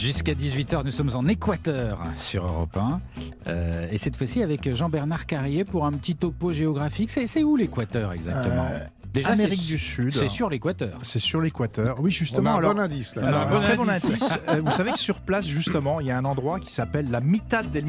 Jusqu'à 18h, nous sommes en Équateur sur Europe 1. Euh, et cette fois-ci avec Jean-Bernard Carrier pour un petit topo géographique. C'est où l'Équateur exactement? Euh, Déjà, Amérique du Sud. C'est sur l'équateur. C'est sur l'équateur. Oui, justement. On a un bon indice là. Alors, un très bon indice. Euh, vous savez que sur place, justement, il y a un endroit qui s'appelle la Mitad del,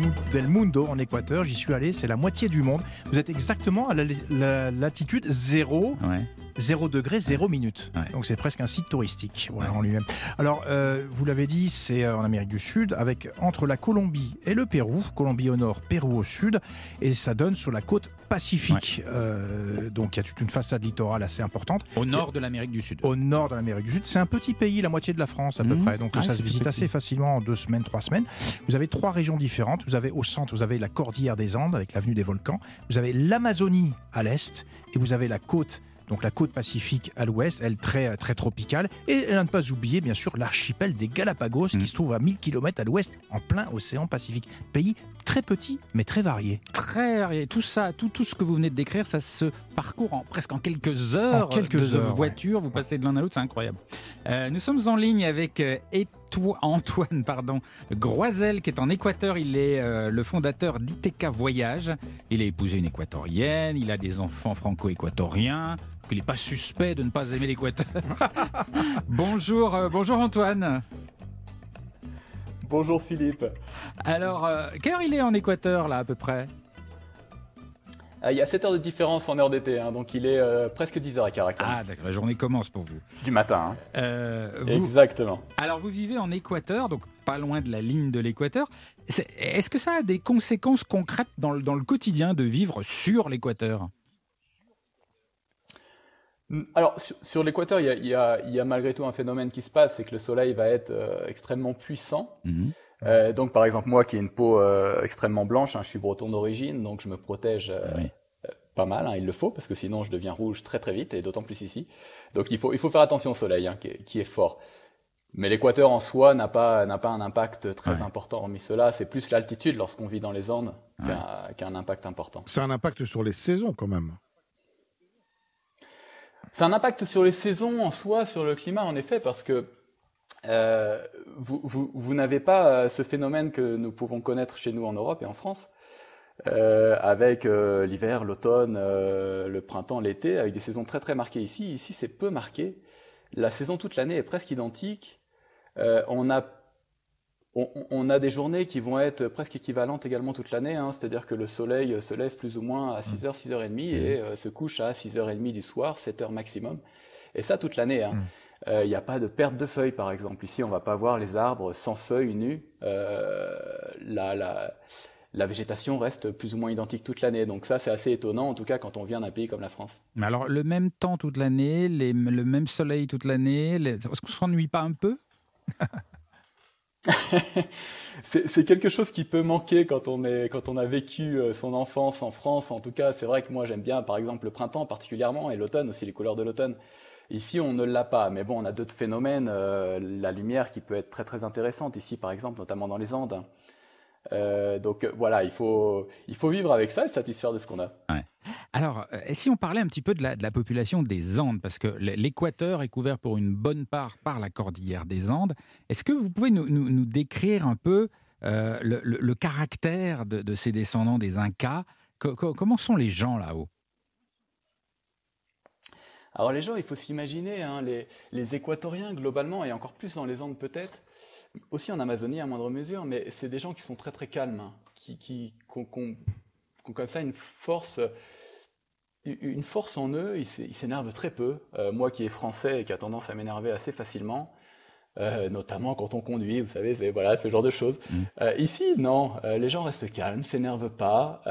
Mundo en Équateur. J'y suis allé, c'est la moitié du monde. Vous êtes exactement à la, latitude 0 ouais. 0 degré, 0 minute. Donc c'est presque un site touristique voilà, en lui-même. Alors, euh, vous l'avez dit, c'est euh, en Amérique du Sud, avec entre la Colombie et le Pérou, Colombie au nord, Pérou au sud, et ça donne sur la côte pacifique. Euh, donc il y a toute une façade littorale assez importante. Au nord de l'Amérique du Sud. Au nord de l'Amérique du Sud. C'est un petit pays, la moitié de la France à peu mmh. près. Donc ah, ça se visite assez facilement en deux semaines, trois semaines. Vous avez trois régions différentes. Vous avez au centre, vous avez la cordillère des Andes avec l'avenue des volcans. Vous avez l'Amazonie à l'est et vous avez la côte donc la côte pacifique à l'ouest, elle très, très tropicale. Et à ne pas oublier, bien sûr, l'archipel des Galapagos qui mm. se trouve à 1000 km à l'ouest, en plein océan Pacifique. Pays très petit, mais très varié. Très varié. Tout ça, tout, tout ce que vous venez de décrire, ça se parcourt en, presque en quelques heures en quelques de heures, voiture. Vous passez de l'un à l'autre, c'est incroyable. Euh, nous sommes en ligne avec euh, Antoine pardon, Groisel, qui est en Équateur. Il est euh, le fondateur d'ITK Voyage. Il a épousé une équatorienne, il a des enfants franco-équatoriens. Il n'est pas suspect de ne pas aimer l'Équateur. bonjour, euh, bonjour Antoine. Bonjour Philippe. Alors, euh, quelle heure il est en Équateur là à peu près? Il y a 7 heures de différence en heure d'été, hein, donc il est presque 10 h à Caracas. Ah d'accord, la journée commence pour vous. Du matin. Hein. Exactement. Alors vous vivez en Équateur, donc pas loin de la ligne de l'équateur. Est-ce que ça a des conséquences concrètes dans le, dans le quotidien de vivre sur l'équateur? Alors sur, l'équateur, il, y, a, malgré tout un phénomène qui se passe, c'est que le soleil va être euh, extrêmement puissant. Mhm. Euh, donc par exemple moi qui ai une peau euh, extrêmement blanche, hein, je suis breton d'origine, donc je me protège pas mal, hein, il le faut, parce que sinon je deviens rouge très très vite, et d'autant plus ici. Donc il faut, il faut faire attention au soleil, hein, qui, est, fort. Mais l'équateur en soi n'a pas, n'a pas un impact très important. Hormis cela, c'est plus l'altitude lorsqu'on vit dans les Andes qui a un impact important. C'est un impact sur les saisons quand même. C'est un impact sur les saisons en soi, sur le climat en effet, parce que euh, vous, vous, vous n'avez pas euh, ce phénomène que nous pouvons connaître chez nous en Europe et en France, euh, avec euh, l'hiver, l'automne, euh, le printemps, l'été, avec des saisons très très marquées ici. Ici, c'est peu marqué. La saison toute l'année est presque identique. on a on, a des journées qui vont être presque équivalentes également toute l'année, hein. c'est-à-dire que le soleil se lève plus ou moins à 6h, 6h30 et mmh. euh, se couche à 6h30 du soir, 7h maximum. Et ça toute l'année. Il hein. n'y mmh. euh, a pas de perte de feuilles par exemple. Ici, on va pas voir les arbres sans feuilles nues. Euh, la, la, la, végétation reste plus ou moins identique toute l'année. Donc ça, c'est assez étonnant, en tout cas quand on vient d'un pays comme la France. Mais alors, le même temps toute l'année, le même soleil toute l'année, est-ce qu'on ne s'ennuie pas un peu? c'est quelque chose qui peut manquer quand on, est, quand on a vécu euh, son enfance en France. En tout cas, c'est vrai que moi j'aime bien par exemple le printemps particulièrement et l'automne aussi, les couleurs de l'automne. Ici, on ne l'a pas, mais bon, on a d'autres phénomènes. Euh, la lumière qui peut être très très intéressante ici, par exemple, notamment dans les Andes. Euh, donc voilà, il faut, il faut vivre avec ça et satisfaire de ce qu'on a. Alors, euh, si on parlait un petit peu de la, de la population des Andes, parce que l'Équateur est couvert pour une bonne part par la cordillère des Andes, est-ce que vous pouvez nous, nous, décrire un peu euh, le, le, caractère de, de, ces descendants des Incas? Comment sont les gens là-haut? Alors les gens, il faut s'imaginer, hein, les, les, Équatoriens globalement, et encore plus dans les Andes peut-être, aussi en Amazonie à moindre mesure, mais c'est des gens qui sont très très calmes, hein, qui, qui, ont, comme ça une force, une force en eux, ils s'énervent très peu. Euh, moi qui est français et qui a tendance à m'énerver assez facilement, euh, notamment quand on conduit, vous savez, c'est voilà ce genre de choses. Mmh. Euh, ici, non, les gens restent calmes, s'énervent pas,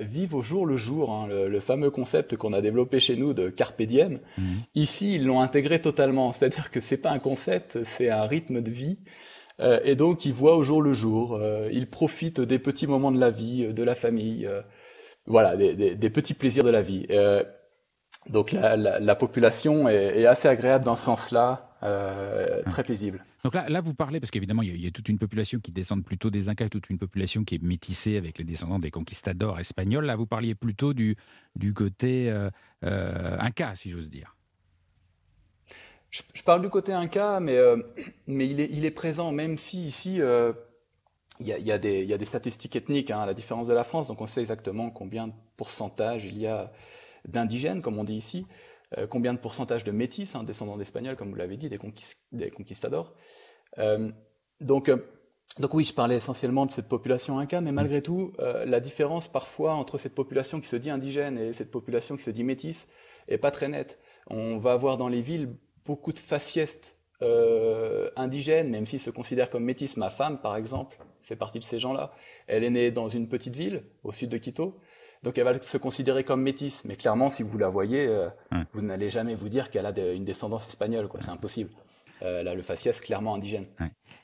vivent au jour le jour, hein, le, fameux concept qu'on a développé chez nous de carpe diem. Mmh. Ici, ils l'ont intégré totalement, c'est-à-dire que c'est pas un concept, c'est un rythme de vie. Euh, et donc ils voient au jour le jour, euh, ils profitent des petits moments de la vie, euh, de la famille, voilà, des, petits plaisirs de la vie. donc la, population est, assez agréable dans ce sens-là, très paisible. Donc là, là, vous parlez, parce qu'évidemment, il, y, a toute une population qui descend plutôt des Incas, toute une population qui est métissée avec les descendants des conquistadors espagnols. Là, vous parliez plutôt du, du côté Inca, si j'ose dire. Je, parle du côté Inca, mais, euh, mais il, est, il est présent, même si ici, euh, il y, a, y, a des, y a des statistiques ethniques, hein, à la différence de la France, donc on sait exactement combien de pourcentage il y a d'indigènes, comme on dit ici, euh, combien de pourcentage de métis, hein, descendants d'Espagnols, comme vous l'avez dit, des, des conquistadors. donc, donc oui, je parlais essentiellement de cette population Inca, mais malgré tout, la différence parfois entre cette population qui se dit indigène et cette population qui se dit métisse est pas très nette. On va avoir dans les villes beaucoup de faciès euh, indigènes, même s'ils se considèrent comme métis. Ma femme, par exemple, fait partie de ces gens-là. Elle est née dans une petite ville au sud de Quito. Donc elle va se considérer comme métisse. Mais clairement, si vous la voyez, euh, vous n'allez jamais vous dire qu'elle a une descendance espagnole. C'est impossible. Euh, là, le faciès clairement indigène.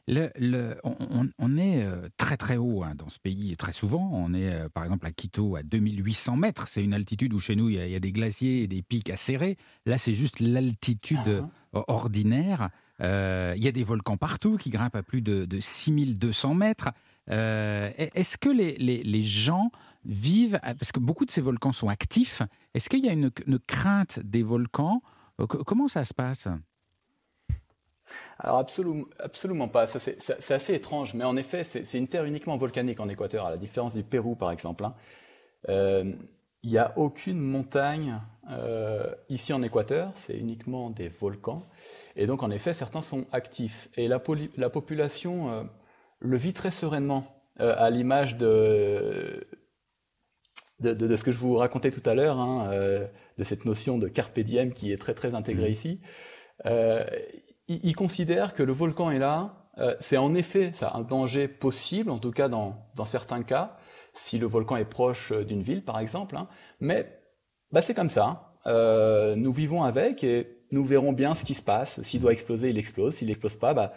Le, on, est euh, très très haut hein, dans ce pays, très souvent. On est euh, par exemple à Quito à 2800 mètres. C'est une altitude où chez nous il y, a, des glaciers et des pics acérés. Là, c'est juste l'altitude ah. ordinaire. il y a des volcans partout qui grimpent à plus de, 6200 mètres. Est-ce que les, les, gens vivent, parce que beaucoup de ces volcans sont actifs, est-ce qu'il y a une, une crainte des volcans? Comment ça se passe? Alors absolument, absolument pas. C'est assez étrange, mais en effet, c'est une terre uniquement volcanique en Équateur, à la différence du Pérou par exemple. Hein. Euh, il n'y a aucune montagne euh, ici en Équateur, c'est uniquement des volcans. Et donc en effet, certains sont actifs. Et la, la population euh, le vit très sereinement, à l'image de de, ce que je vous racontais tout à l'heure, hein, de cette notion de carpe diem qui est très très intégrée mmh. ici il, considère que le volcan est là. Euh, c'est en effet ça, un danger possible, en tout cas dans, certains cas, si le volcan est proche euh, d'une ville, par exemple. Hein. Mais bah, c'est comme ça. Euh, nous vivons avec et nous verrons bien ce qui se passe. S'il doit exploser, il explose. S'il n'explose pas, bah,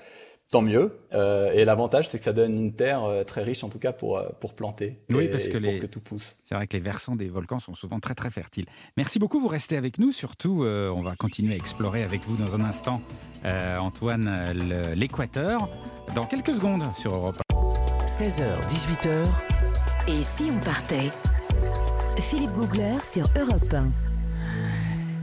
tant mieux. Euh, et l'avantage, c'est que ça donne une terre euh, très riche, en tout cas, pour, euh, pour planter. Oui, parce que, pour que tout pousse. C'est vrai que les versants des volcans sont souvent très, très fertiles. Merci beaucoup, vous restez avec nous. Surtout, on va continuer à explorer avec vous dans un instant, Antoine, l'Équateur, dans quelques secondes sur Europe 16h, 18h. Et si on partait? Philippe Googler sur Europe 1.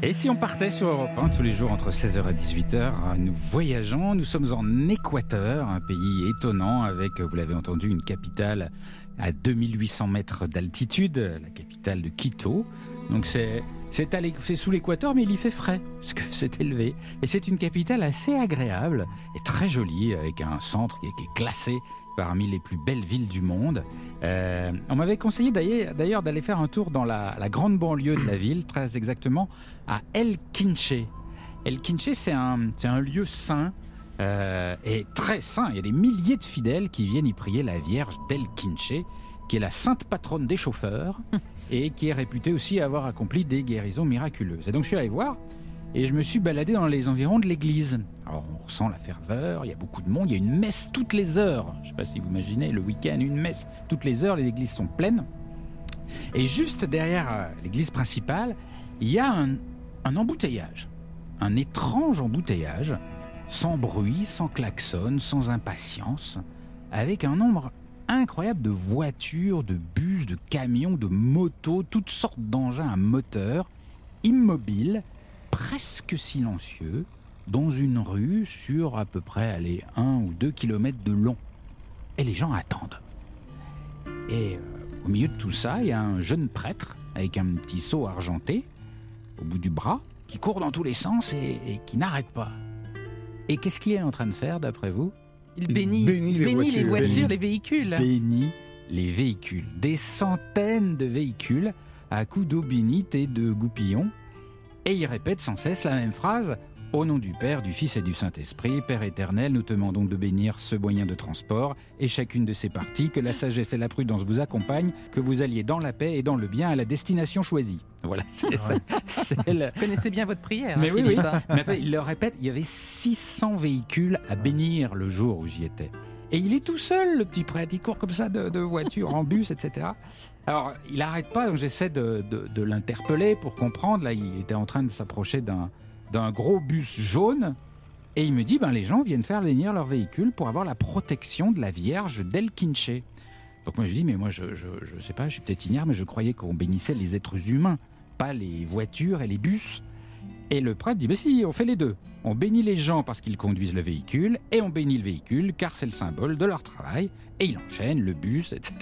Et si on partait sur Europe 1 tous les jours entre 16h et 18h, nous voyageons, nous sommes en Équateur, un pays étonnant avec, vous l'avez entendu, une capitale à 2800 mètres d'altitude, la capitale de Quito. Donc c'est c'est sous l'équateur, mais il y fait frais, parce que c'est élevé. Et c'est une capitale assez agréable et très jolie, avec un centre qui est classé parmi les plus belles villes du monde. Euh, on m'avait conseillé d'ailleurs d'aller faire un tour dans la, grande banlieue de la ville, très exactement à El Quinche. El Quinche, c'est un, un, lieu saint euh, et très saint. Il y a des milliers de fidèles qui viennent y prier la Vierge d'El Quinche, qui est la sainte patronne des chauffeurs et qui est réputée aussi avoir accompli des guérisons miraculeuses. Et donc je suis allé voir et je me suis baladé dans les environs de l'église. Alors on ressent la ferveur, il y a beaucoup de monde, il y a une messe toutes les heures. Je ne sais pas si vous imaginez, le week-end, une messe toutes les heures, les églises sont pleines. Et juste derrière euh, l'église principale, il y a un, embouteillage, un étrange embouteillage, sans bruit, sans klaxon, sans impatience, avec un nombre incroyable de voitures, de bus, de camions, de motos, toutes sortes d'engins à moteur, immobiles, presque silencieux dans une rue sur à peu près allez, un ou deux kilomètres de long. Et les gens attendent. Et euh, au milieu de tout ça, il y a un jeune prêtre avec un petit seau argenté au bout du bras qui court dans tous les sens et, qui n'arrête pas. Et qu'est-ce qu'il est en train de faire d'après vous? Il bénit, les, voitures. les véhicules. Bénit les véhicules. Des centaines de véhicules à coups d'eau bénite et de goupillons et il répète sans cesse la même phrase. Au nom du Père, du Fils et du Saint-Esprit, Père éternel, nous te demandons de bénir ce moyen de transport et chacune de ses parties, que la sagesse et la prudence vous accompagnent, que vous alliez dans la paix et dans le bien à la destination choisie. Voilà, c'est ça. Vous connaissez bien votre prière. Mais oui, oui. Mais il le répète, il y avait 600 véhicules à bénir le jour où j'y étais. Et il est tout seul, le petit prêtre. Il court comme ça de, voiture en bus, etc. Alors, il n'arrête pas, donc j'essaie de, l'interpeller pour comprendre. Là, il était en train de s'approcher d'un gros bus jaune. Et il me dit, ben, les gens viennent faire lénir leur véhicule pour avoir la protection de la Vierge d'El Quinche. Donc moi je dis, mais moi je ne sais pas, je suis peut-être ignare, mais je croyais qu'on bénissait les êtres humains, pas les voitures et les bus. Et le prêtre dit, mais si, on fait les deux. On bénit les gens parce qu'ils conduisent le véhicule, et on bénit le véhicule car c'est le symbole de leur travail. Et il enchaîne le bus, etc.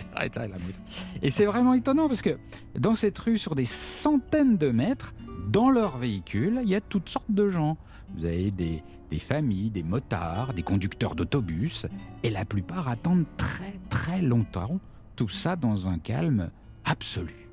Et c'est vraiment étonnant parce que dans cette rue, sur des centaines de mètres, dans leur véhicule, il y a toutes sortes de gens. Vous avez des, familles, des motards, des conducteurs d'autobus, et la plupart attendent très très longtemps, tout ça dans un calme absolu.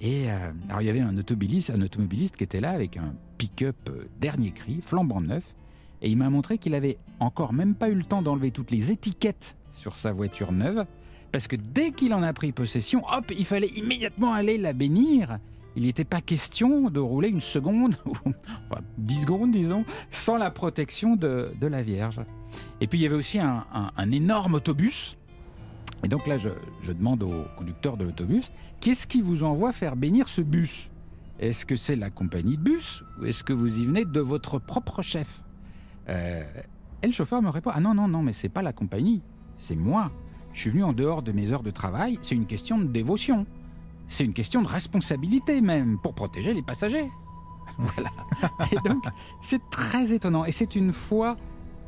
Et euh, alors il y avait un automobiliste qui était là avec un euh, dernier cri, flambant neuf, et il m'a montré qu'il avait encore même pas eu le temps d'enlever toutes les étiquettes sur sa voiture neuve, parce que dès qu'il en a pris possession, hop, il fallait immédiatement aller la bénir. Il n'était pas question de rouler une seconde, ou enfin, dix secondes disons, sans la protection de, la Vierge. Et puis il y avait aussi un énorme autobus et donc là, je, demande au conducteur de l'autobus, qu'est-ce qui vous envoie faire bénir ce bus? Est-ce que c'est la compagnie de bus ou est-ce que vous y venez de votre propre chef? Euh, Et le chauffeur me répond, ah non, non, non, mais c'est pas la compagnie, c'est moi. Je suis venu en dehors de mes heures de travail, c'est une question de dévotion. C'est une question de responsabilité même, pour protéger les passagers. Voilà. Et donc, c'est très étonnant. Et c'est une foi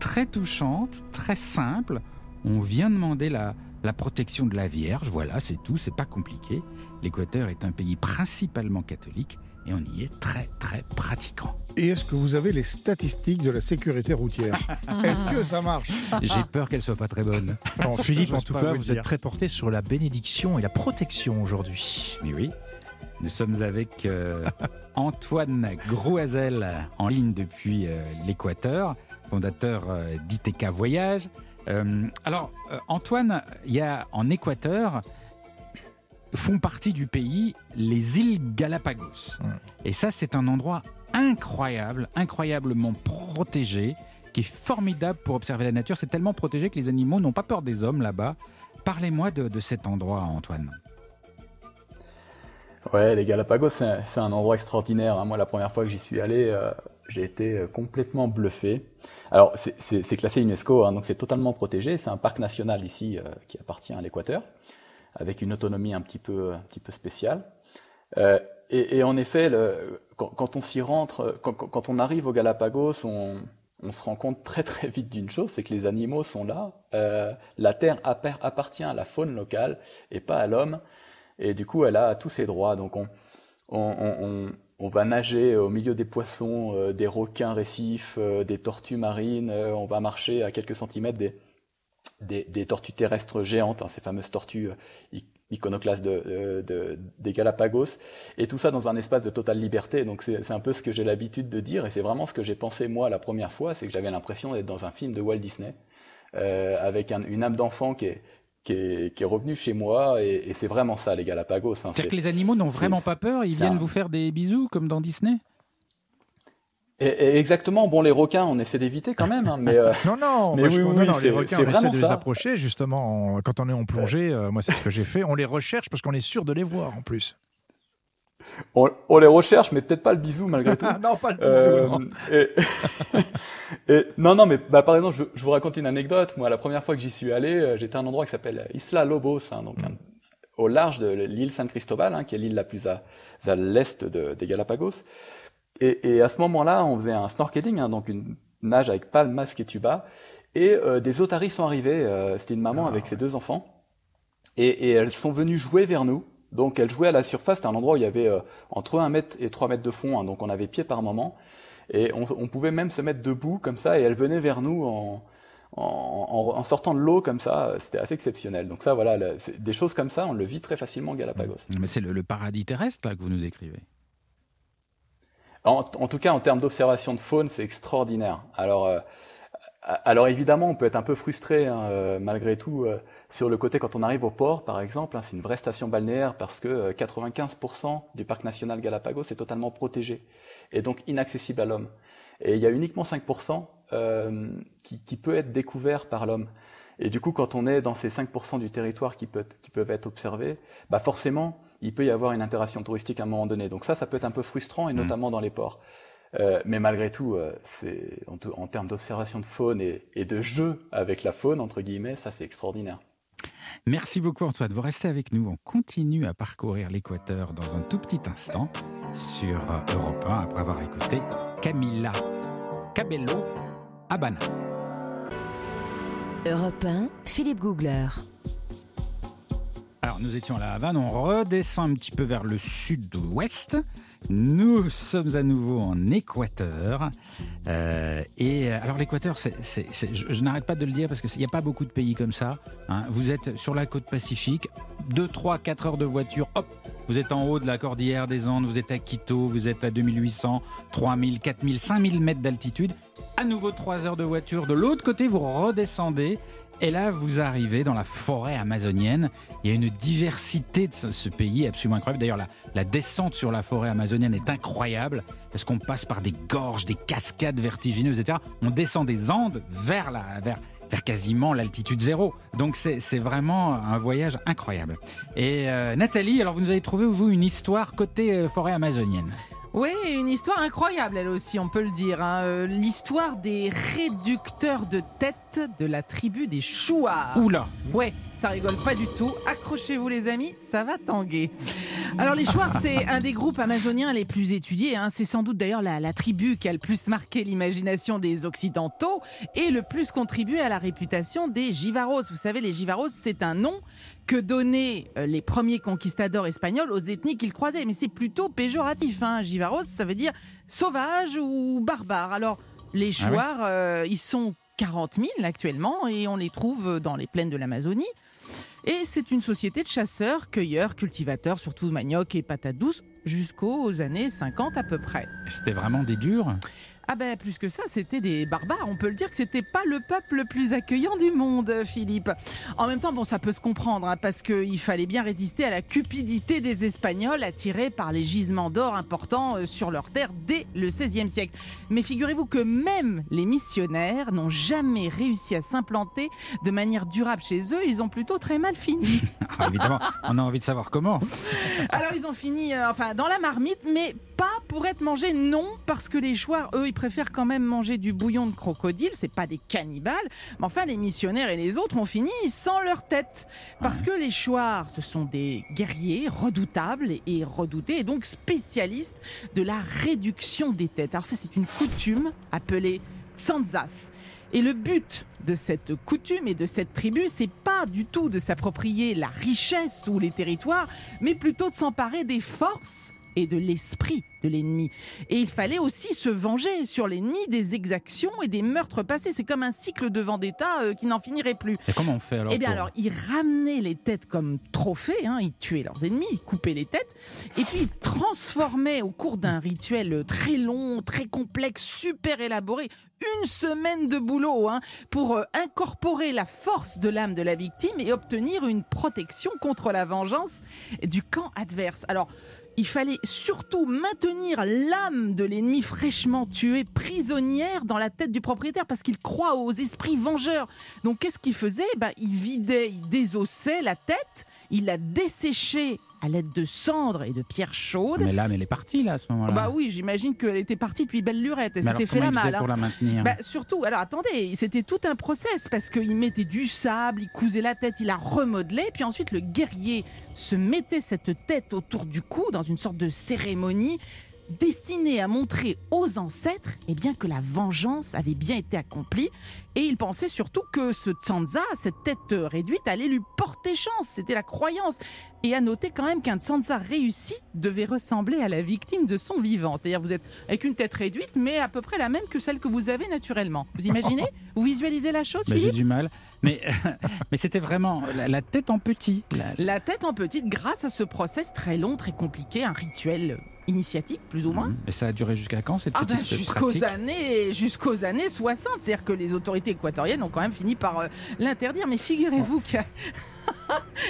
très touchante, très simple. On vient demander la, la protection de la Vierge, voilà, c'est tout, c'est pas compliqué. L'Équateur est un pays principalement catholique et on y est très très pratiquant. Et est-ce que vous avez les statistiques de la sécurité routière Est-ce que ça marche J'ai peur qu'elles soient pas très bonnes. Philippe, en tout cas, vous, êtes très porté sur la bénédiction et la protection aujourd'hui. Oui, oui. Nous sommes avec euh, Antoine Grouazel en ligne depuis euh, l'Équateur, fondateur euh, d'ITK Voyage. Euh, alors, euh, Antoine, il y a en Équateur, font partie du pays les îles Galapagos. Et ça, c'est un endroit incroyable, incroyablement protégé, qui est formidable pour observer la nature. C'est tellement protégé que les animaux n'ont pas peur des hommes là-bas. Parlez-moi de, cet endroit, Antoine. Ouais, les Galapagos, c'est un endroit extraordinaire. Hein. Moi, la première fois que j'y suis allé, euh, j'ai été euh, complètement bluffé. Alors, c'est classé UNESCO, hein, donc c'est totalement protégé. C'est un parc national ici euh, qui appartient à l'Équateur, avec une autonomie un petit peu, un petit peu spéciale. Euh, et, et, en effet, le, quand, quand, on s'y rentre, quand, quand, on arrive au Galapagos, on, on, se rend compte très très vite d'une chose, c'est que les animaux sont là. Euh, la terre appartient à la faune locale et pas à l'homme. Et du coup, elle a tous ses droits. Donc, on, on, on va nager au milieu des poissons, euh, des requins récifs, euh, des tortues marines, euh, on va marcher à quelques centimètres des, des, tortues terrestres géantes, hein, ces fameuses tortues iconoclastes de, des Galapagos, et tout ça dans un espace de totale liberté. Donc c'est un peu ce que j'ai l'habitude de dire, et c'est vraiment ce que j'ai pensé moi la première fois, c'est que j'avais l'impression d'être dans un film de Walt Disney, avec une âme d'enfant qui est, qui est, revenu chez moi et, c'est vraiment ça les Galapagos. Hein. C'est-à-dire que les animaux n'ont vraiment pas peur, ils viennent vous faire des bisous comme dans Disney et, exactement. Bon, les requins, on essaie d'éviter quand même, hein, mais euh, non, non, mais oui, non, les requins, on essaie de les approcher justement quand on est en plongée. Euh, moi, c'est ce que j'ai fait. On les recherche parce qu'on est sûr de les voir en plus. On, les recherche, mais peut-être pas le bisou malgré tout. non, pas le bisou. Euh, et, non, non, mais bah, par exemple, je, vous raconte une anecdote. Moi, la première fois que j'y suis allé, euh, j'étais à un endroit qui s'appelle Isla Lobos, hein, donc au large de l'île San Cristobal, hein, qui est l'île la plus à, l'est des Galapagos. Et, à ce moment-là, on faisait un snorkeling, hein, donc une nage avec palme, masque et tuba. Et euh, des otaries sont arrivées. C'était une maman ah. avec ses deux enfants. Et, et elles sont venues jouer vers nous. Donc elle jouait à la surface, c'était un endroit où il y avait euh, entre 1 mètre et 3 mètres de fond, hein, donc on avait pied par moment. Et on, pouvait même se mettre debout comme ça, et elle venait vers nous en, en, sortant de l'eau comme ça, c'était assez exceptionnel. Donc ça, voilà, des choses comme ça, on le vit très facilement en Galapagos. Mais c'est le, paradis terrestre là, que vous nous décrivez. En, tout cas, en termes d'observation de faune, c'est extraordinaire. Alors, euh, alors évidemment, on peut être un peu frustré hein, euh, malgré tout euh, sur le côté quand on arrive au port, par exemple. Hein, c'est une vraie station balnéaire parce que 95% euh, du parc national Galapagos est totalement protégé et donc inaccessible à l'homme. Et il y a uniquement 5% qui, qui, peut être découvert par l'homme. Et du coup, quand on est dans ces 5% du territoire qui, peut, qui peuvent être observés, bah forcément, il peut y avoir une interaction touristique à un moment donné. Donc ça, ça peut être un peu frustrant, et mmh. notamment dans les ports. Euh, mais malgré tout, euh, c'est en, termes d'observation de faune et, de jeu avec la faune, entre guillemets, ça c'est extraordinaire. Merci beaucoup Antoine, vous restez avec nous. On continue à parcourir l'équateur dans un tout petit instant sur Europe 1 après avoir écouté Camilla Cabello Habana. Europe 1, Philippe Googler. Alors nous étions à la Havane, on redescend un petit peu vers le sud-ouest. Nous sommes à nouveau en Équateur. Euh, et euh, alors l'Équateur, je, n'arrête pas de le dire parce qu'il n'y a pas beaucoup de pays comme ça. Hein. Vous êtes sur la côte pacifique, 2, 3, 4 heures de voiture, hop, vous êtes en haut de la cordillère des Andes, vous êtes à Quito, vous êtes à 2800, 3000, 4000, 5000 mètres d'altitude. À nouveau 3 heures de voiture. De l'autre côté, vous redescendez et là, vous arrivez dans la forêt amazonienne. Il y a une diversité de ce, pays absolument incroyable. D'ailleurs, la, descente sur la forêt amazonienne est incroyable parce qu'on passe par des gorges, des cascades vertigineuses, etc. On descend des Andes vers, la, vers, vers quasiment l'altitude zéro. Donc c'est vraiment un voyage incroyable. Et euh, Nathalie, alors vous nous avez trouvé, vous, une histoire côté euh, forêt amazonienne. Oui, une histoire incroyable, elle aussi, on peut le dire. Hein. Euh, l'histoire des réducteurs de tête de la tribu des Chouars. Oula Ouais, ça rigole pas du tout. Accrochez-vous les amis, ça va tanguer. Alors les Chouars, c'est un des groupes amazoniens les plus étudiés. Hein. C'est sans doute d'ailleurs la, la, tribu qui a le plus marqué l'imagination des Occidentaux et le plus contribué à la réputation des Jivaros. Vous savez, les Jivaros, c'est un nom que donnaient euh, les premiers conquistadors espagnols aux ethnies qu'ils croisaient. Mais c'est plutôt péjoratif. Hein. Jivaros, ça veut dire sauvage ou barbare. Alors, les ah Chouars, euh, ils sont 40 000 actuellement et on les trouve dans les plaines de l'Amazonie. Et c'est une société de chasseurs, cueilleurs, cultivateurs, surtout de manioc et patates douces, jusqu'aux années 50 à peu près. C'était vraiment des durs? Ah ben plus que ça, c'était des barbares. On peut le dire que c'était pas le peuple le plus accueillant du monde, Philippe. En même temps, bon, ça peut se comprendre, hein, parce qu'il fallait bien résister à la cupidité des Espagnols attirés par les gisements d'or importants euh, sur leur terre dès le XVIe siècle. Mais figurez-vous que même les missionnaires n'ont jamais réussi à s'implanter de manière durable chez eux. Ils ont plutôt très mal fini. Ah, évidemment, on a envie de savoir comment. Alors ils ont fini, euh, enfin, dans la marmite, mais pas pour être mangés, non, parce que les chouars, eux, ils préfèrent quand même manger du bouillon de crocodile, c'est pas des cannibales, mais enfin les missionnaires et les autres ont fini sans leur tête. Parce que les chouars, ce sont des guerriers redoutables et redoutés, et donc spécialistes de la réduction des têtes. Alors ça, c'est une coutume appelée tsanzas. Et le but de cette coutume et de cette tribu, c'est pas du tout de s'approprier la richesse ou les territoires, mais plutôt de s'emparer des forces et de l'esprit de l'ennemi. Et il fallait aussi se venger sur l'ennemi des exactions et des meurtres passés. C'est comme un cycle de vendetta euh, qui n'en finirait plus. Et comment on fait alors Eh bien alors, ils ramenaient les têtes comme trophées, hein. ils tuaient leurs ennemis, ils coupaient les têtes, et puis ils transformaient au cours d'un rituel très long, très complexe, super élaboré, une semaine de boulot hein, pour euh, incorporer la force de l'âme de la victime et obtenir une protection contre la vengeance du camp adverse. Alors, il fallait surtout maintenir l'âme de l'ennemi fraîchement tué prisonnière dans la tête du propriétaire parce qu'il croit aux esprits vengeurs. Donc qu'est-ce qu'il faisait? Bah, Il vidait, il désossait la tête, il la desséchait à l'aide de cendres et de pierres chaudes. Mais l'âme, elle est partie là à ce moment-là. Bah oui, j'imagine qu'elle était partie depuis belle lurette. Elle s'était fait la mal. pour hein. la maintenir bah, Surtout, alors attendez, c'était tout un process parce qu'il mettait du sable, il cousait la tête, il la remodelait, puis ensuite le guerrier se mettait cette tête autour du cou dans une sorte de cérémonie destiné à montrer aux ancêtres eh bien, que la vengeance avait bien été accomplie. Et il pensait surtout que ce Tsanza, cette tête réduite, allait lui porter chance. C'était la croyance. Et à noter quand même qu'un Tsanza réussi devait ressembler à la victime de son vivant. C'est-à-dire vous êtes avec une tête réduite, mais à peu près la même que celle que vous avez naturellement. Vous imaginez? Vous visualisez la chose, J'ai du mal. Mais, mais c'était vraiment la, tête en petit. La... tête en petite grâce à ce process très long, très compliqué, un rituel initiatique, plus ou moins. Et ça a duré jusqu'à quand cette ah ben, jusqu'aux années jusqu'aux années 60, c'est-à-dire que les autorités équatoriennes ont quand même fini par euh, l'interdire mais figurez-vous qu'il y a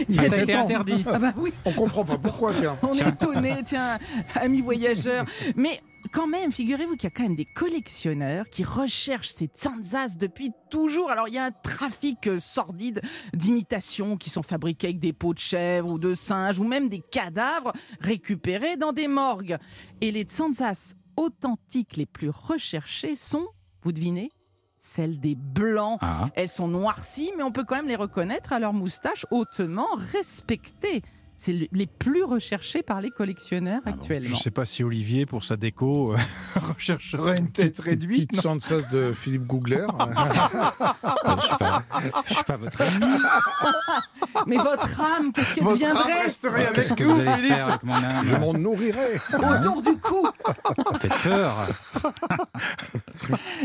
il ah, ça a été interdit. Ah bah oui. On comprend pas pourquoi, tiens. On est étonné, tiens, amis voyageurs. Mais quand même, figurez-vous qu'il y a quand même des collectionneurs qui recherchent ces tsanzas depuis toujours. Alors, il y a un trafic euh, sordide d'imitations qui sont fabriquées avec des peaux de chèvre ou de singe ou même des cadavres récupérés dans des morgues. Et les tsanzas authentiques les plus recherchés sont, vous devinez, celles des blancs. Ah. Elles sont noircies, mais on peut quand même les reconnaître à leur moustache hautement respectée. C'est les plus recherchés par les collectionneurs ah actuellement. je ne sais pas si Olivier, pour sa déco, euh, rechercherait une tête réduite. Petite sensas de Philippe Googler. je ne suis, pas votre ami. Mais votre âme, qu'est-ce qu'elle deviendrait resterait Qu'est-ce que vous allez faire avec mon âme Je m'en nourrirai. Autour du cou. Faites peur.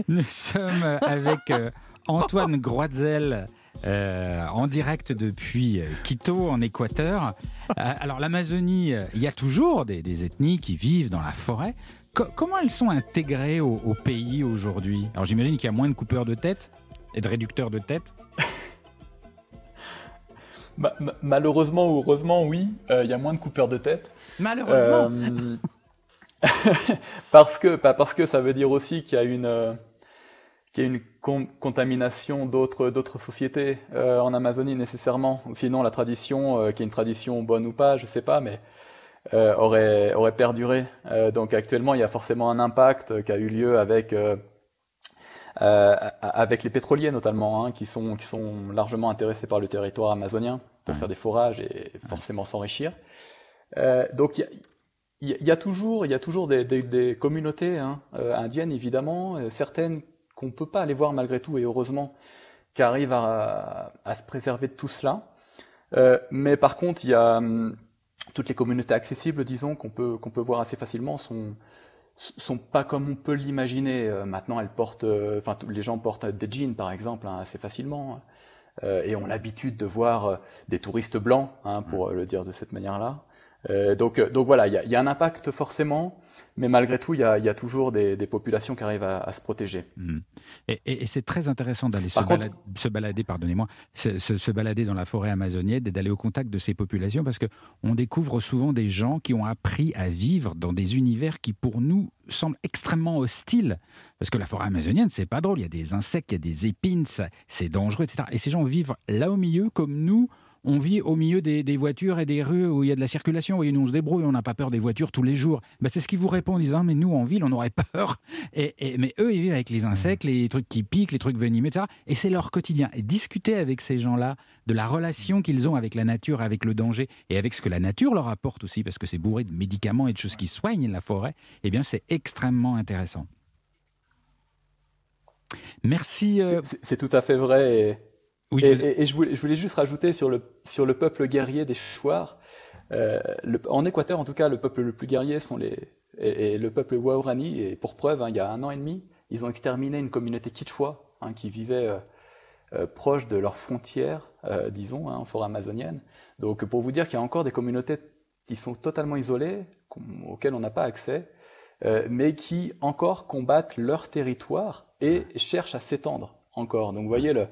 Nous sommes avec euh, Antoine Groizel. Euh, en direct depuis Quito, en Équateur. Euh, alors l'Amazonie, il y a toujours des, ethnies qui vivent dans la forêt. comment elles sont intégrées au, pays aujourd'hui? Alors j'imagine qu'il y a moins de coupeurs de tête et de réducteurs de tête. malheureusement ou heureusement, oui, il y a moins de coupeurs de tête. Malheureusement. parce que, pas parce que ça veut dire aussi qu'il y a une qu'il y a une contamination d'autres d'autres sociétés euh, en Amazonie nécessairement. Sinon, la tradition, euh, qui est une tradition bonne ou pas, je sais pas, mais euh, aurait aurait perduré. donc actuellement, il y a forcément un impact qui a eu lieu avec avec les pétroliers notamment, hein, qui sont qui sont largement intéressés par le territoire amazonien pour faire des forages et forcément s'enrichir. donc il y a, il y a toujours, il y a toujours des, des, des communautés hein, indiennes évidemment, certaines qu'on ne peut pas aller voir malgré tout, et heureusement, qui arrivent à, se préserver de tout cela. Euh, mais par contre, il y a hum, toutes les communautés accessibles, disons, qu'on peut, qu'on peut voir assez facilement, sont, sont pas comme on peut l'imaginer. Euh, maintenant, elles portent, euh, enfin, les gens portent des jeans, par exemple, hein, assez facilement, et ont l'habitude de voir des touristes blancs, hein, pour le dire de cette manière-là. Euh, donc, euh, donc voilà, il y, y a, un impact forcément, mais malgré tout, il y, y a, toujours des, des, populations qui arrivent à, à se protéger. Mmh. Et, et, c'est très intéressant d'aller se, se, balader, pardonnez-moi, se, se, balader dans la forêt amazonienne et d'aller au contact de ces populations parce que on découvre souvent des gens qui ont appris à vivre dans des univers qui, pour nous, semblent extrêmement hostiles. Parce que la forêt amazonienne, c'est pas drôle. Il y a des insectes, il y a des épines, c'est dangereux, etc. Et ces gens vivent là au milieu, comme nous on vit au milieu des, voitures et des rues où il y a de la circulation. Vous voyez, nous, on se débrouille, on n'a pas peur des voitures tous les jours. Ben, c'est ce qu'ils vous répondent en disant Mais nous, en ville, on aurait peur. Et, mais eux, ils vivent avec les insectes, les trucs qui piquent, les trucs venimeux, etc. Et c'est leur quotidien. Et discuter avec ces gens-là de la relation qu'ils ont avec la nature, avec le danger et avec ce que la nature leur apporte aussi, parce que c'est bourré de médicaments et de choses qui soignent la forêt, eh bien, c'est extrêmement intéressant. Merci. Euh, c'est tout à fait vrai. Je, voulais, je, voulais, juste rajouter sur le, sur le peuple guerrier des Chouars. Euh, en Équateur, en tout cas, le peuple le plus guerrier sont les, et, le peuple Waorani. Et pour preuve, hein, il y a un an et demi, ils ont exterminé une communauté quichua hein, qui vivait euh, euh, proche de leurs frontières, euh, disons, hein, en forêt amazonienne. Donc, pour vous dire qu'il y a encore des communautés qui sont totalement isolées, auxquelles on n'a pas accès, euh, mais qui encore combattent leur territoire et cherchent à s'étendre encore. Donc, vous voyez le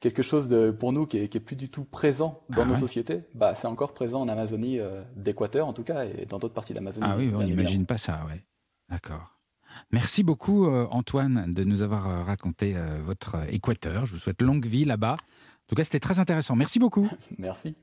quelque chose de, pour nous qui est, qui est plus du tout présent dans ah nos sociétés, bah, c'est encore présent en Amazonie euh, d'Équateur en tout cas et dans d'autres parties d'Amazonie. Ah oui, on n'imagine pas ça, ouais. D'accord. Merci beaucoup euh, Antoine de nous avoir euh, raconté votre Équateur. Je vous souhaite longue vie là-bas. En tout cas, c'était très intéressant. Merci beaucoup. Merci.